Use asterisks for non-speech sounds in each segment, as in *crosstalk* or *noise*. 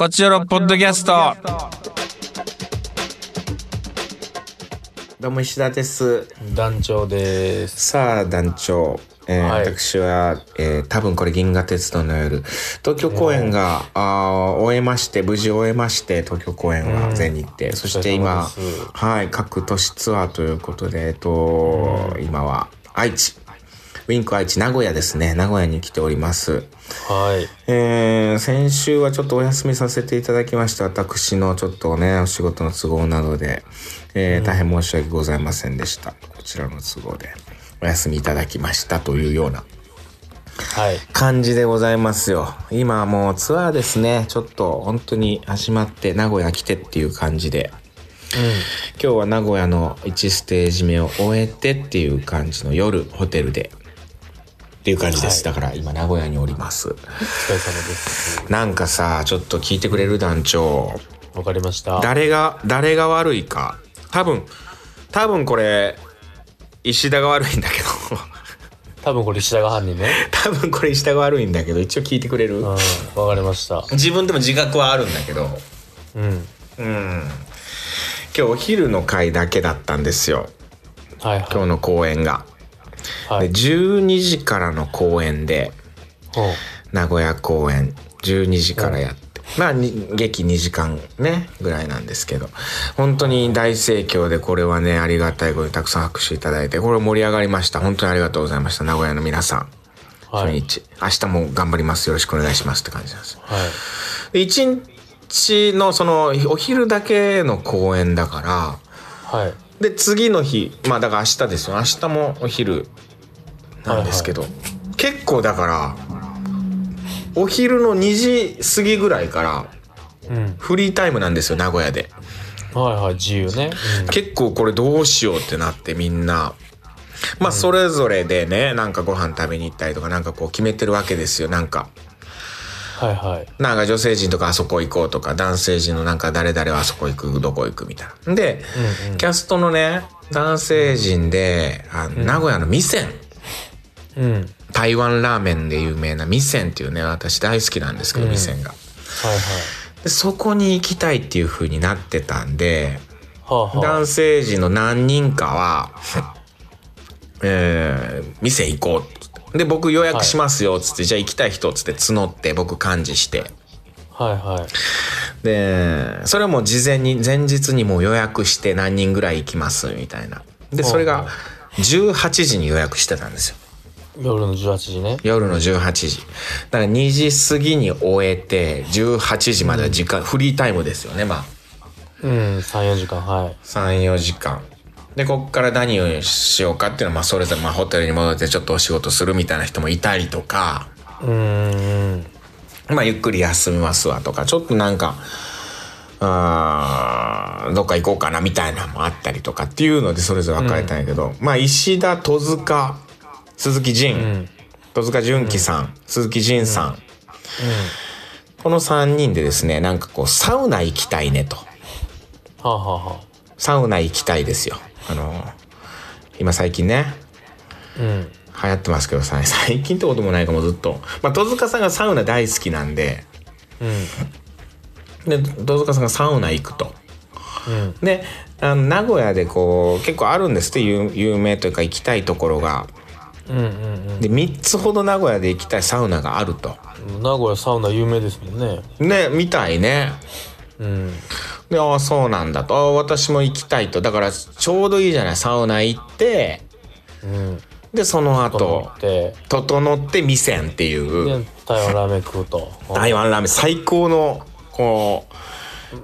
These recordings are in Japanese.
こちらのポッドキャスト。どうも石田です。団長です。さあ団長、えーはい。私は、えー多分これ銀河鉄道の夜。東京公演が、あー終えまして無事終えまして東京公演は全日程、そして今お疲れ様です。はい各都市ツアーということでえっと、今は愛知ウィンク愛知名古屋ですね名古屋に来ておりますはい。えー先週はちょっとお休みさせていただきました。私のちょっとね、お仕事の都合などで、えー大変申し訳ございませんでした。こちらの都合でお休みいただきましたというようなはい。感じでございますよ。今はもうツアーですね。ちょっと本当に始まって名古屋来てっていう感じで。今日は名古屋の1ステージ目を終えてっていう感じの夜、ホテルで。っていう感じです。はだから今名古屋におります。お疲れ様です。なんかさ、ちょっと聞いてくれる団長。わかりました。誰が、誰が悪いか。多分、多分これ、石田が悪いんだけど、多分これ石田が犯人ね。*laughs* 多分これ石田が悪いんだけど、一応聞いてくれる？うん。わかりました。自分でも自覚はあるんだけど、うん。うん。今日お昼の回だけだったんですよ。はいは今日の公演が。い。はい。で、12時からの公演で、名古屋公演12時からやって、まあに劇2時間ねぐらいなんですけど本当に大盛況でこれはねありがたいことにたくさん拍手いただいてこれ盛り上がりました本当にありがとうございました名古屋の皆さんはい。初日、明日も頑張りますよろしくお願いしますって感じなんですよはい。で1日のそのお昼だけの公演だからはい。で次の日まあだから明日ですよ明日もお昼なんですけど、結構だからお昼の2時過ぎぐらいからうん。フリータイムなんですよ名古屋ではいはい。自由ね。結構これどうしようってなってみんなまあそれぞれでねなんかご飯食べに行ったりとかなんかこう決めてるわけですよなんかうん。はいはい。なんか女性陣とかあそこ行こうとか男性陣のなんか誰々はあそこ行くどこ行くみたいな。で、うんうん。キャストのね男性陣であの名古屋の味仙うん。はい台湾ラーメンで有名な味仙っていうね私大好きなんですけどうん。味仙が、はい。でそこに行きたいっていう風になってたんではあは男性陣の何人かは *laughs* えー、店行こうってで僕予約しますよっつって、じゃあ行きたい人っつって募って僕幹事してあ。はいはい。でそれも事前に前日にもう予約して何人ぐらい行きますみたいなでそれが18時に予約してたんですよ夜の18時ね。夜の18時だから2時過ぎに終えて18時までは時間、フリータイムですよねまあうん。3、4時間。はい。34時間でこっから何をしようかっていうのはまあそれぞれまあホテルに戻ってちょっとお仕事するみたいな人もいたりとか。うーん。まあゆっくり休みますわとかちょっとなんかあーどっか行こうかなみたいなのもあったりとかっていうのでそれぞれ分かれたんやけど、まあ石田戸塚鈴木仁、うん。戸塚純喜さん、鈴木仁さん、この3人でですねなんかこうサウナ行きたいねと。はあはあはサウナ行きたいですよあの今最近ねあ。うん。流行ってますけどさ *laughs* 最近ってこともないかもずっとまあ戸塚さんがサウナ大好きなんでうん。で戸塚さんがサウナ行くとうん。であの名古屋でこう結構あるんですって有有名というか行きたいところがうんうんで3つほど名古屋で行きたいサウナがあるとうん。名古屋サウナ有名ですもんね。ねみたいねうん。でああそうなんだとああ私も行きたいとだからちょうどいいじゃないサウナ行ってうん。でその後整って味仙っていうで、台湾ラーメン食うと。*laughs* 台湾ラーメン最高のこ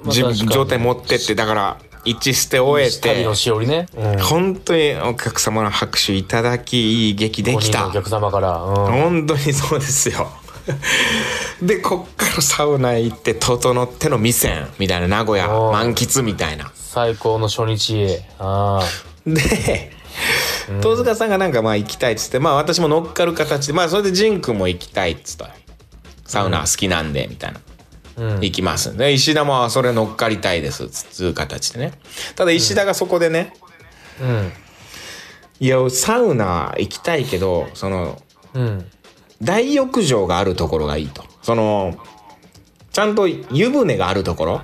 う状態持ってってだから一捨て終えて旅のしおりね。うん。本当にお客様の拍手いただきいい劇でき5人のたお客様から。うん。本当にそうですよでこっからサウナ行って整っての味仙みたいな名古屋満喫みたいな最高の初日へ。あで戸塚さんがなんかまあ行きたいっつってまあ私も乗っかる形でまあそれで仁君も行きたいっつったサウナ好きなんでみたいなあ。うん。行きますで石田もそれ乗っかりたいですつう形でねただ石田がそこでね、うん。いやサウナ行きたいけどそのうん。大浴場があるところがいいと。そのちゃんと湯船があるところ。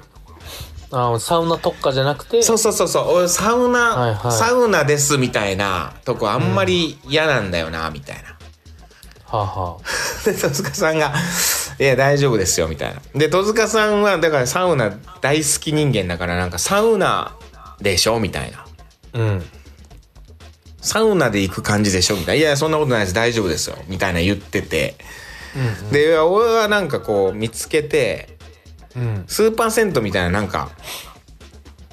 あサウナ特化じゃなくて？そうそうそうそう。俺サウナ、はいはい。サウナですみたいなとこあんまり嫌なんだよな、みたいな。はあ、は *laughs* で戸塚さんが「いや大丈夫ですよ」みたいな。で戸塚さんはだからサウナ大好き人間だからなんかサウナでしょみたいな。あ、うんサウナで行く感じでしょ？みたいな。いやそんなことないです大丈夫ですよみたいな言ってて。でいや俺はなんかこう見つけてうんスーパー銭湯みたいななんか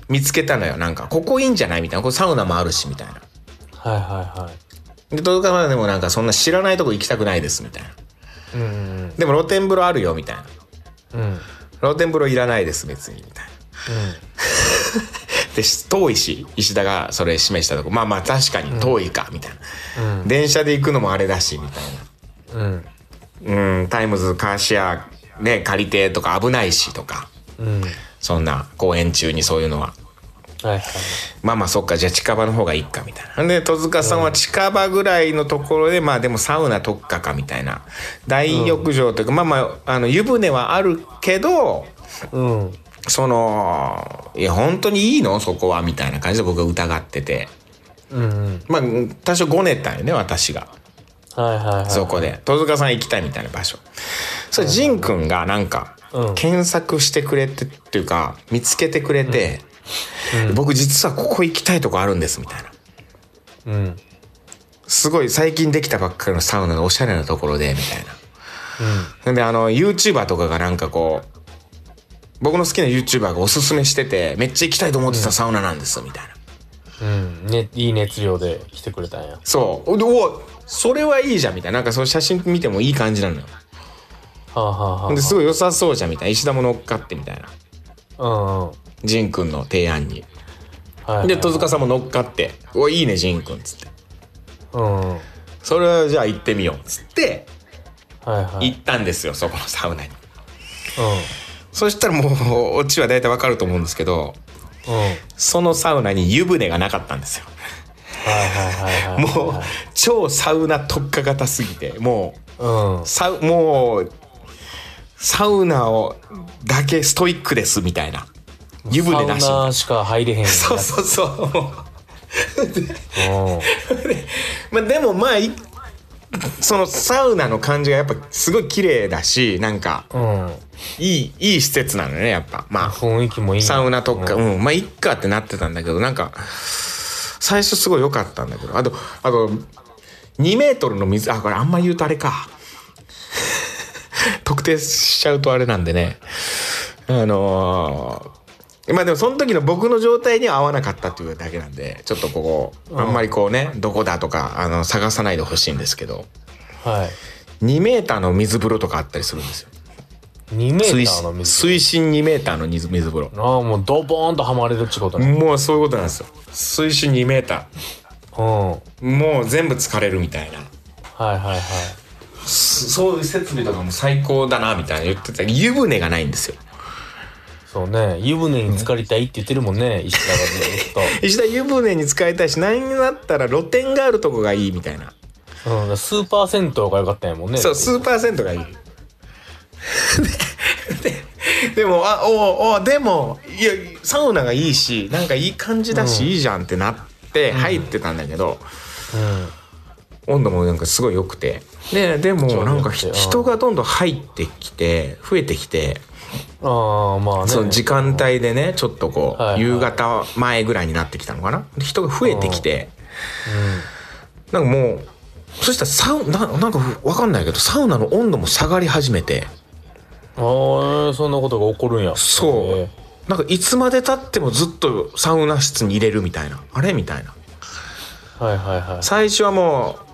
見つけたのよなんかここいいんじゃない？みたいなこれサウナもあるしみたいな。はいはいはいで戸塚さんでもなんかそんな知らないとこ行きたくないですみたいな。うんうんでも露天風呂あるよみたいな。うんうん露天風呂いらないです別にみたいな。で遠いし石田がそれ示したとこ。まあまあ確かに遠いかみたいな、うん。電車で行くのもあれだしみたいうん。なうんタイムズカーシェアね借りてとか危ないしとか。うん。そんな公演中にそういうのは。はいはい。まあまあそっか。じゃあ近場の方がいいかみたいな。で戸塚さんは近場ぐらいのところでまあでもサウナ特化かみたいな。大浴場というか、まあまああの湯船はあるけどうんそのいや本当にいいの？そこはみたいな感じで僕は疑ってて。うんうん。まあ多少ごねたよね私が。はいはいはいそこで。戸塚さん行きたいみたいな場所。それ仁くんがなんかうん。検索してくれてっていうか見つけてくれて、僕実はここ行きたいとこあるんですみたいな。うん。すごい最近できたばっかりのサウナのおしゃれなところでみたいな。であの YouTuber とかがなんかこう僕の好きな YouTuber がおすすめしててめっちゃ行きたいと思ってたサウナなんですみたいな。うん。ねいい熱量で来てくれたんや。そう。でおそれはいいじゃんみたいな。なんかその写真見てもいい感じなのよ。はあはあはあですごい良さそうじゃんみたいな。石田も乗っかってみたいな。うんうん。仁くんの提案に。はいはいで戸塚さんも乗っかって「おいいね仁くん」っつって。うんうん「それはじゃあ行ってみよう」っつってはいはい。行ったんですよそこのサウナに。うんそしたらもうオチは大体わかると思うんですけどうんはいそのサウナに湯船がなかったんですよ。もう超サウナ特化型すぎてもうんうサウもうサウナをだけストイックですみたいな。湯船なし。サウナしか入れへんそうそうそうもう。うん。*laughs* まあでもまあいそのサウナの感じがやっぱすごい綺麗だしなんかうん。いいいい施設なのねやっぱ。まあ雰囲気もいいサウナ特化うん。うん、まあいっかってなってたんだけどなんか最初すごい良かったんだけど。あとあと2メートルの水あこれあんま言うとあれか。*laughs* 特定しちゃうとあれなんでね。あのーまあでもその時の僕の状態には合わなかったっていうだけなんでちょっとここあんまりこうねどこだとかあの探さないでほしいんですけど。はい。2メーターの水風呂とかあったりするんですよ。2メー水ターの水水深2メーターの水水風呂。ああもうドボーンとはまれるってことね。もうそういうことなんですよ。水深2メータうん。ーもう全部疲れるみたいな。はいはいはい。そそういう設備とかも最高だなみたいな言ってた。湯船がないんですよそうね。湯船に浸かりたいって言ってるもんね。石田がずっ石田湯船に使いたいし何だったら露天があるとこがいいみたいな。と、うん、スーパー銭湯が良かったんやもんね。そうスーパー銭湯がいい。*laughs* でもあおおでもいやサウナがいいしなんかいい感じだし、いいじゃんってなって入ってたんだけど、温度もなんかすごい良くて。ででもなんか人がどんどん入ってきて増えてきてうん、ああまあね。その時間帯でねちょっとこう、はいはい。夕方前ぐらいになってきたのかな。で人が増えてきて。なんかもうそしたらサウななんかわかんないけどサウナの温度も下がり始めて。うんああそんなことが起こるんや。そう。へなんかいつまでたってもずっとサウナ室に入れるみたいな。あれみたいな。えはいはいはい。最初はもう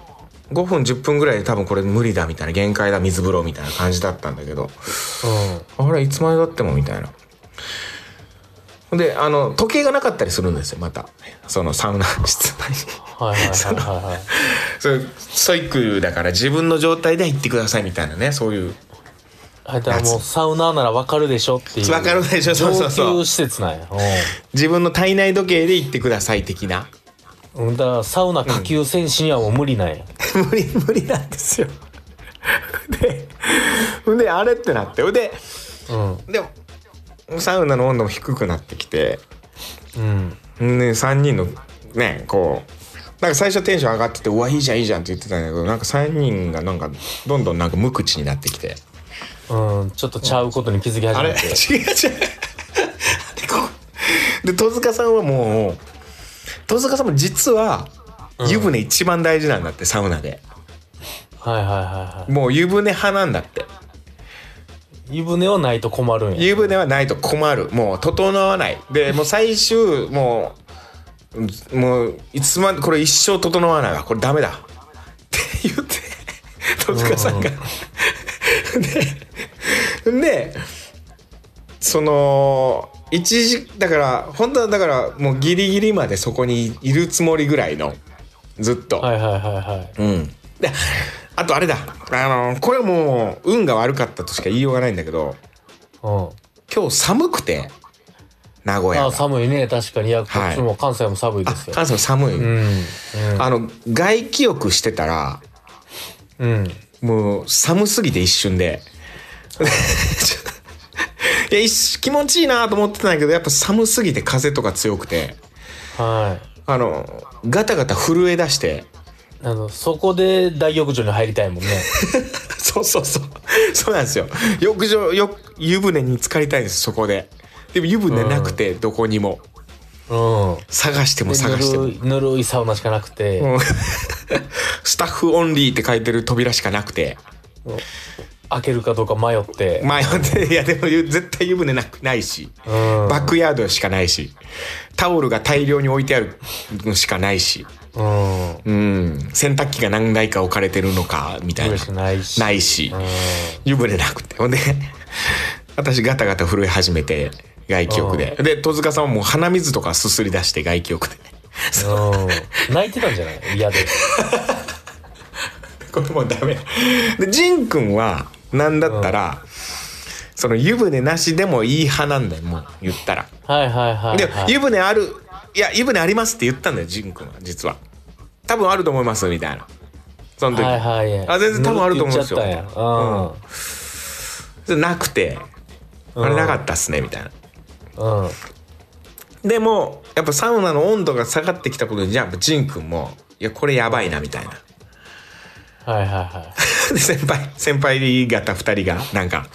5分10分ぐらいで多分これ無理だみたいな限界だ水風呂みたいな感じだったんだけど。あれいつまでたってもみたいな。であの時計がなかったりするんですよまた。そのサウナ室内に。うんはいはいはいはいはい。それストイックだから自分の状態で行ってくださいみたいなねそういう。あだもうサウナーならわかるでしょっていう。わかるでしょそうそうそう。施設なんや。自分の体内時計で行ってください的な。うんうんだからサウナ下級選手にはもう無理なんや、無理無理なんですよ。でであれってなってでうん。でもサウナの温度も低くなってきてうん。ね3人のねこうなんか最初テンション上がってて「うわいいじゃんいいじゃん」って言ってたんだけどなんか3人がなんかどんどんなんか無口になってきて。うんちょっとちゃうことに気づき始め違うて *laughs* 違う。こうで戸塚さんはもう戸塚さんも実は湯船一番大事なんだってサウナで。はいはいはいはもう湯船派なんだって。い湯船はないと困るんや。湯船はないと困る。もう整わない。でもう最終もうもういつまでこれ一生整わないわ。これダメだ。って言って戸塚さんが。ででその一時だから本当はだからもうギリギリまでそこにいるつもりぐらいのずっと、はいはいはいはい。うん。で、あとあれだ。あの、これもう運が悪かったとしか言いようがないんだけど、うん。今日寒くて、名古屋あが。寒いね。確かに。いやこはいっちも関西も寒いあですよ。関西寒い。うん。あの、外気浴してたら、うん。うんもう寒すぎて一瞬で。*laughs* いや、気持ちいいなと思ってたんだけど、やっぱ寒すぎて風とか強くて、はいあの、ガタガタ震え出して、あのそこで大浴場に入りたいもんね *laughs* そうそうそう。そうなんですよ。浴場、よ、湯船に浸かりたいんです、そこで。でも湯船なくて、どこにも。うん探してもで探してもぬるいサウナしかなくて、うん *laughs* スタッフオンリーって書いてる扉しかなくて。開けるかどうか迷って、迷って、いやでも絶対湯船なくないし。うんバックヤードしかないし。タオルが大量に置いてあるのしかないし。うんうん。洗濯機が何台か置かれてるのか、みたいなないしないしうん。湯船なくて。ほんで、私ガタガタ震え始めて、外気浴で。で、戸塚さんはもう鼻水とかすすり出して外気浴で。うん泣いてたんじゃない？嫌で *laughs* これもうダメ。で、ジンくんは、なんだったら、その湯船なしでもいい派なんだよ、もう言ったら。はいはいはい、で、はい、湯船ある、いや、湯船ありますって言ったんだよ、ジンくんは、実は。多分あると思います、みたいな。その時。はいはいあ全然多分あると思うんですよ言っちゃったんやなくて、あれなかったっすね、みたいな。うんうんでも、やっぱサウナの温度が下がってきたことで、じゃあ、ジンくんも、いや、これやばいな、みたいな。はいはいは *laughs* で先輩先輩方2人がなんか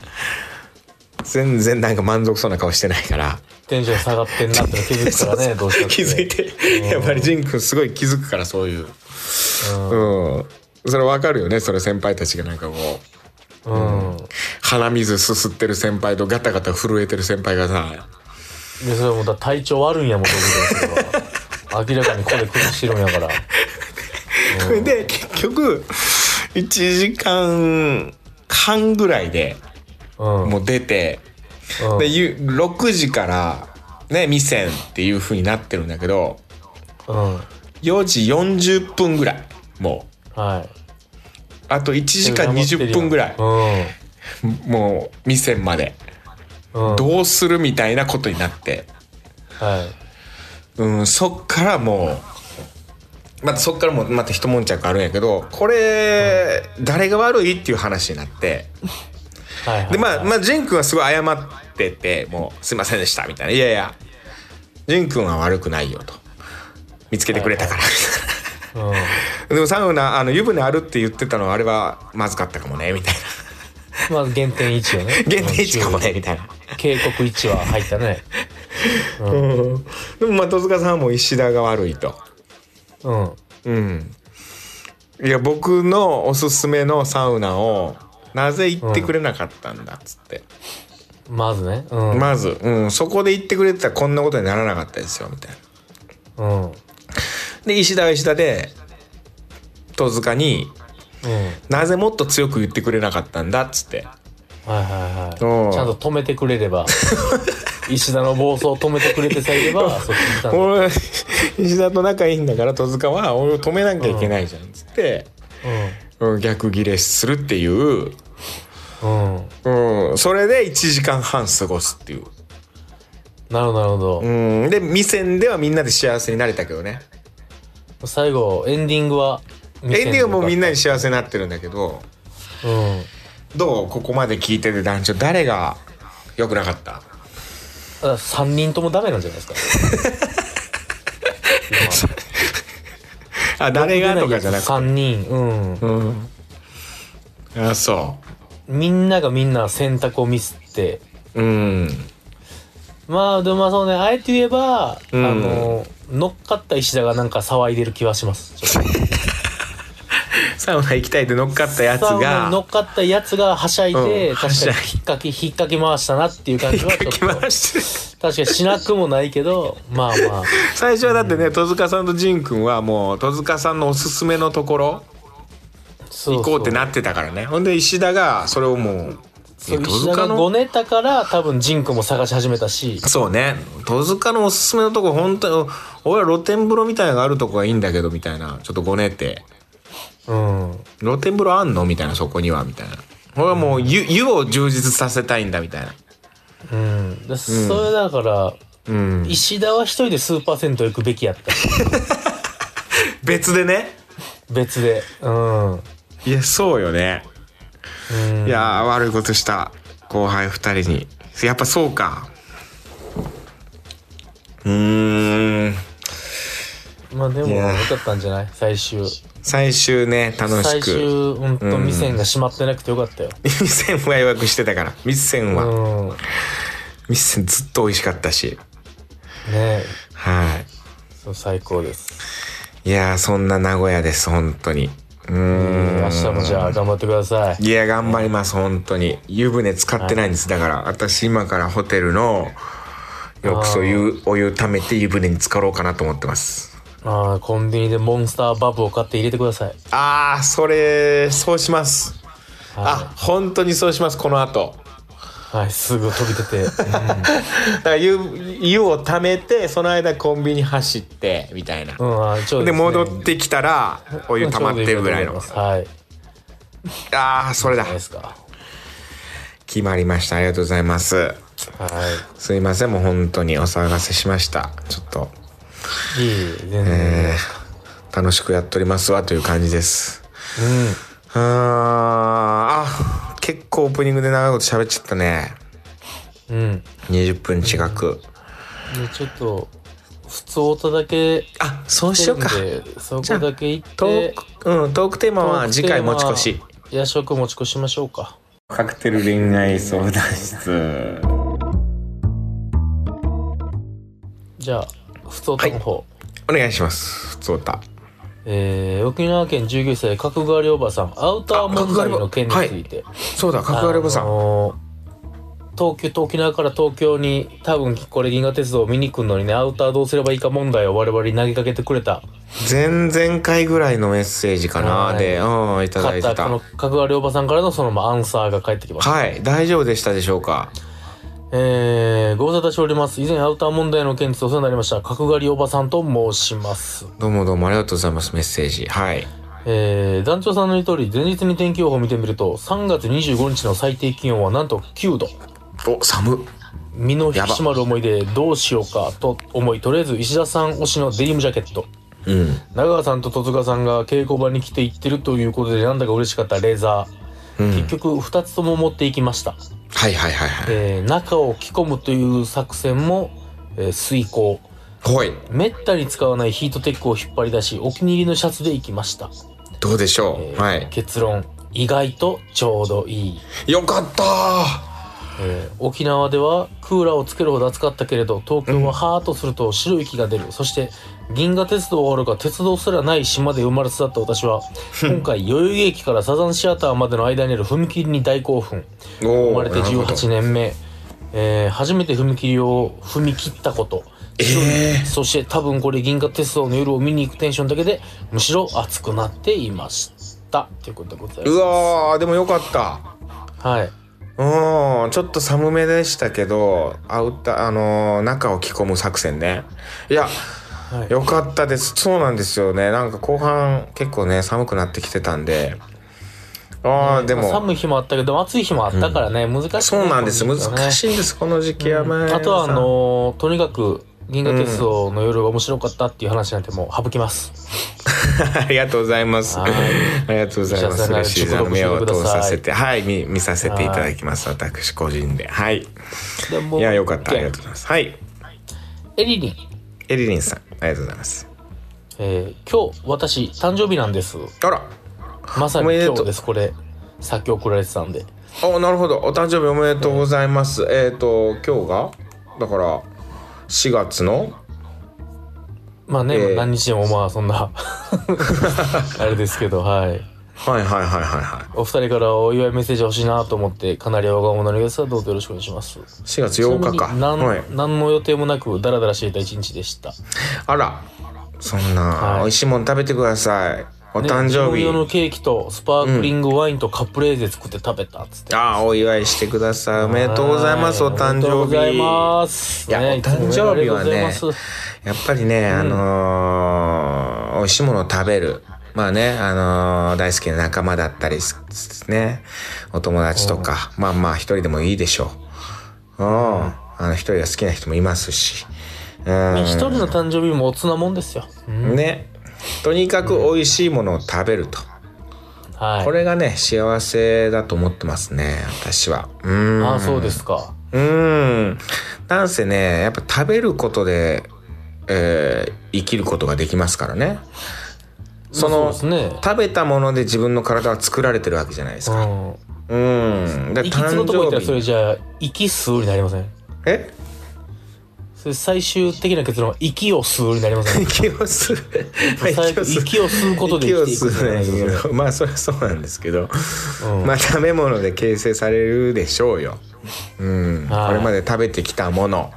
全然なんか満足そうな顔してないから。いテンション下がってんなって気づくからね *laughs* どうして気づいて。やっぱりジン君すごい気づくからそういう。うん。それ分かるよねそれ先輩たちがなんかこう。うん、鼻水すすってる先輩とガタガタ震えてる先輩がさ。でそれも体調悪いんやもん *laughs* 明らかに声崩してるんやからで結局1時間半ぐらいでうん。もう出てうん。でゆ6時からね店っていう風になってるんだけどうん。4時40分ぐらいもう。はい。あと1時間20分ぐらい。もう店まで。うんうん。どうするみたいなことになって。はい。うんそっからもうまたそっからもまた一悶着あるんやけどこれ誰が悪いっていう話になってはいはいでまあまあジン君はすごい謝っててもうすいませんでしたみたいな。いやいやジン君は悪くないよと。見つけてくれたから。みたい。な。うん。*laughs* でもサウナあの湯船あるって言ってたのはあれはまずかったかもねみたいな。まあ減点1よね。限定値かもねみたいな。警告1は入ったね。*laughs* うん。でもまあ戸塚さんはもう石田が悪いとうん。うん。いや僕のおすすめのサウナをなぜ行ってくれなかったんだっつって、まずね。うん。まず、うん、そこで行ってくれてたらこんなことにならなかったですよみたいな。うん。うんで石田は石田で戸塚になぜもっと強く言ってくれなかったんだっつってはいはいうん。はいちゃんと止めてくれれば。*laughs* 石田の暴走を止めてくれてさえいればそっちにいたんだ。俺石田と仲いいんだから戸塚は俺を止めなきゃいけないじゃん。っつって、うん、逆ギレするっていう、うん。うん。うん、それで1時間半過ごすっていう、なるほどなるほど。うん、で店ではみんなで幸せになれたけどね。最後エンディングはエエンディングはもうみんなにう幸せになってるんだけど。んどうここまで聞いてて団長誰がよくなかった？3人ともダメなんじゃないですか？*laughs* あ誰がとかじゃなくて？3人うん。うん。あそみんながみんな選択をミスって。ううん。まあでもまあそうねあえて言えば、うん。あの乗っかった石田がなんか騒いでる気はします *laughs* サウナ行きたいって乗っかったやつサウナ乗っかったやつがはしゃいで、うん確かに引っかき引っかき回したなっていう感じはちょっ来と。ました確かにしなくもないけどまあまあ。最初はだってね戸塚さんと仁君はもう戸塚さんのおすすめのところそう行こうってなってたからね。ほんで石田がそれをもうそ戸石田が塚の？ごねたから多分ジンクも探し始めたし。そうね。戸塚のおすすめのとこ本当に俺は露天風呂みたいなのがあるとこがいいんだけどみたいな。ちょっとごねてうん。露天風呂あんの？みたいな。そこにはみたいな。俺はもう湯湯を充実させたいんだみたいな。うん。でそれだから、うん。石田は一人でスーパー銭湯行くべきやった。*laughs* 別でね。別で。うん。いやそうよね。うん。いやー悪いことした。後輩2人に。やっぱそうか。うーんまあでもかったんじゃない？最終。最終ね楽し最終くほんとうん店が閉まってなくてよかったよ。ミッセンは予約してたから。ミッセンは、うん。ミッセンずっと美味しかったし。ね。はそう最高です。いいやーそんな名古屋です本当に。うーん。明日もじゃあ頑張ってください。いや頑張ります本当に。湯船使ってないんです、だから私今からホテルの浴槽湯お湯溜めて湯船に浸かろうかなと思ってますあーコンビニでモンスターバブを買って入れてください。あーそれそうします。あは本当にそうしますこの後。い、はい、すぐ飛び出て、*laughs* うん。だから湯湯を溜めてその間コンビニ走ってみたいな、うん、あちょうどですね。戻ってきたらお湯溜まってるぐらいの。いいはい。ああそれだ。ないですか。決まりました。ありがとうございます。はすいませんもう本当にお騒がせしました。ちょっといいい全然、えー楽しくやっておりますわという感じです。あーあ結構オープニングで長いこと喋っちゃったね。うん。うん20分近く。でちょっと普通歌だけあそうしようか。でそこだけ行っトてークうんトークテーマは次回持ち越し。夜食持ち越しましょうか。カクテル恋愛相談室。じゃあ普通歌の方、お願いします。普通歌えー沖縄県19歳角刈りおばさんアウター問題の件について、そうだ角刈りおばさん、あのー東京と沖縄から東京に多分これ銀河鉄道を見に来るのにねアウターどうすればいいか問題を我々に投げかけてくれた。前々回ぐらいのメッセージかな、はい。でうんいただいてた。方この角刈りおばさんからのそのまあアンサーが返ってきました。はい大丈夫でしたでしょうかえー、ご無沙汰しております。以前アウター問題の件についてお世話になりました。角刈りおばさんと申します。どうもどうもありがとうございますメッセージはいえー、団長さんの言う通り、前日に天気予報を見てみると、3月25日の最低気温はなんと9度。お寒っ身の引き締まる思いでどうしようかと思い、とりあえず石田さん推しのデニムジャケット。うん長川さんと戸塚さんが稽古場に来て行ってるということでなんだか嬉しかったレーザー。うん結局2つとも持っていきました。はいはいはいはい。えー、中を着込むという作戦も、えー遂行。ほい。めったに使わないヒートテックを引っ張り出しお気に入りのシャツで行きました、どうでしょう、えーはい。結論。意外とちょうどいい、よかったえー沖縄ではクーラーをつけるほど暑かったけれど東京はハーッとすると白い息が出る、そして銀河鉄道があるか鉄道すらない島で生まれ育った私は今回代々木駅からサザンシアターまでの間にある踏切に大興奮。生まれてなるほど。18年目、えー初めて踏切を踏み切ったこと。ええそして多分これ銀河鉄道の夜を見に行くテンションだけでむしろ熱くなっていました。ということでございうまわーでもよかった。すはいうんちょっと寒めでしたけどアウターあのー中を着込む作戦ね。いやはい。よかったです。そうなんですよね。なんか後半結構ね寒くなってきてたんで。ああでも。まあ寒い日もあったけど暑い日もあったからね、難しい、ね、そうなんです。難しいんです。この時期はねあとはあのーとにかく銀河鉄道の夜が面白かったっていう話なんてもう省きます。*laughs* ありがとうございます。はいありがとうございます。嬉しいあの目を通させて、はい、見見させていただきます。私個人で。はい。いや、よかった。ありがとうう。ございます。はい。エリリン、エリリンさん、ありがとうございます。えー今日私誕生日なんです。あら。まさに今日です。これ、さっき送られてたんで。お、なるほど。お誕生日おめでとうございます。えっ、と、今日が、だから、4月の、まあね、えー何日でもまあそんな、*laughs* あれですけど、はい。はいはいはいはいはお二人からお祝いメッセージ欲しいなと思って、かなりわがままなのですが、どうぞよろしくお願いします。い。4月8日か。何,、はい。何の予定もなく、ダラダラしていた一日でした。あら。そんな、はい美味しいもの食べてください。お誕ね生日。用のケーキとスパークリングワインとカプレーゼ作って食べたっつって。ああ、お祝いしてください。おめでとうございます。おは誕生日。おめでとうございます。いや、ねお誕生日はねやっぱりね、あのー美味しいものを食べる。まあね、あのー大好きな仲間だったりすね、お友達とか、まあまあ一人でもいいでしょう。うん。あの一人が好きな人もいますし。うん。一人の誕生日もおつなもんですよ。うんね。とにかく美味しいものを食べると。はい。これがね、幸せだと思ってますね、私は。うん。ああ、そうですか。うーん。なんせね、やっぱ食べることで、えー生きることができますからね。その、ね。食べたもので自分の体は作られてるわけじゃないですか。うん。うん。だ息継ぐとこ行ったらそれ日じゃあ、息吸うになりません？え？最終的な結論は息を吸うになりません *laughs* 息を吸う。息を吸うことで生きていく息を吸うねそれまあ、それはそうなんですけど。うんまあ、食べ物で形成されるでしょうよ。うん。はいこれまで食べてきたもの。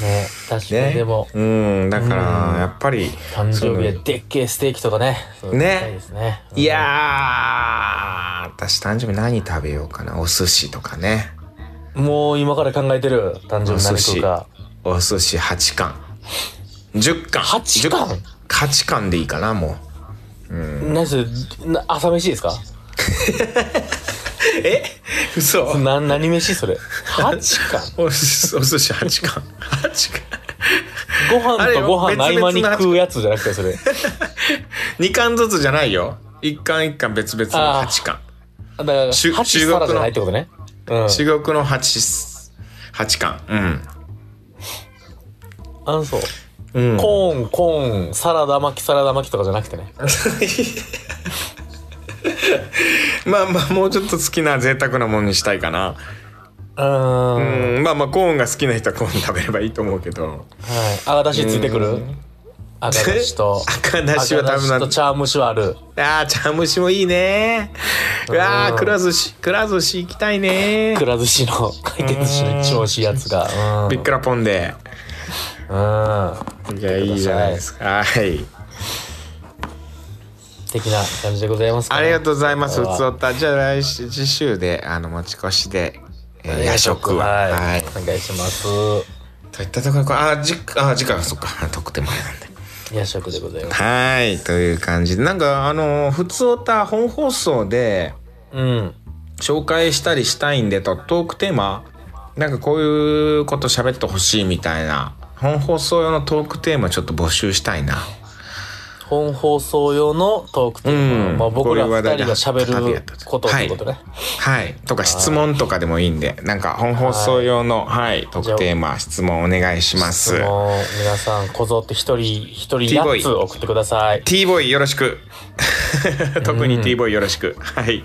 ね確かにね。でも、うん。だから、やっぱり。誕生日ででっけえステーキとかね。ね食べたいやー、私誕生日何食べようかな。お寿司とかね。もう今から考えてる。誕生日何食うか。お寿司8貫。10貫。8貫 ?10 8貫でいいかな、も何それ、な朝飯ですか？う。*laughs* え？嘘な、何飯？それ。8貫？*laughs* お寿司お寿司8貫。8貫。ご飯とご飯の合間に食うやつじゃなくてそれ。2貫ずつじゃないよ。1貫1貫別々の8貫。だから、中8中国じゃないってことね。うん。珠玉の8、8貫。うん。あのそう。うん。コーン、コーン、サラダ巻き、サラダ巻きとかじゃなくてね。*laughs* まあまあ、もうちょっと好きな贅沢なものにしたいかな。うー。うんん、まあまあ、コーンが好きな人はコーン食べればいいと思うけど。はい。赤だしついてくる？赤だしと。赤だしは多分な赤だしと茶蒸しはある。ああ、茶蒸しもいいね。うわあ、くら寿司、くら寿司行きたいねく。ら寿司の、回転寿司の一番美味しいやつが。うん。びっくらポンで。うん。いや、いいじゃないですか。はい。的な感じでございますか、ね。ありがとうございます。これはふつおた。じゃあ来週、次週で、あの、持ち越しで、えー夜食は。はい。はい。お願いします。といったところで、あ、じ、あ、次回はそっか。*laughs* 特典前なんで。夜食でございます。はい。という感じで、なんか、あの、ふつおた本放送で、うん。紹介したりしたいんでとトークテーマなんかこういうこと喋ってほしいみたいな本放送用のトークテーマちょっと募集したいな。本放送用のトークテーマ。うん。まあ僕らこういう話題で二人が喋ることってことね。はい。とか質問とかでもいいんでなんか本放送用のはい。トークテーマ質問お願いします。皆さんこぞって一人一人 T ボーイ8つ送ってください。T ボーイよろしく。*laughs* 特に T ボーイよろしく。はい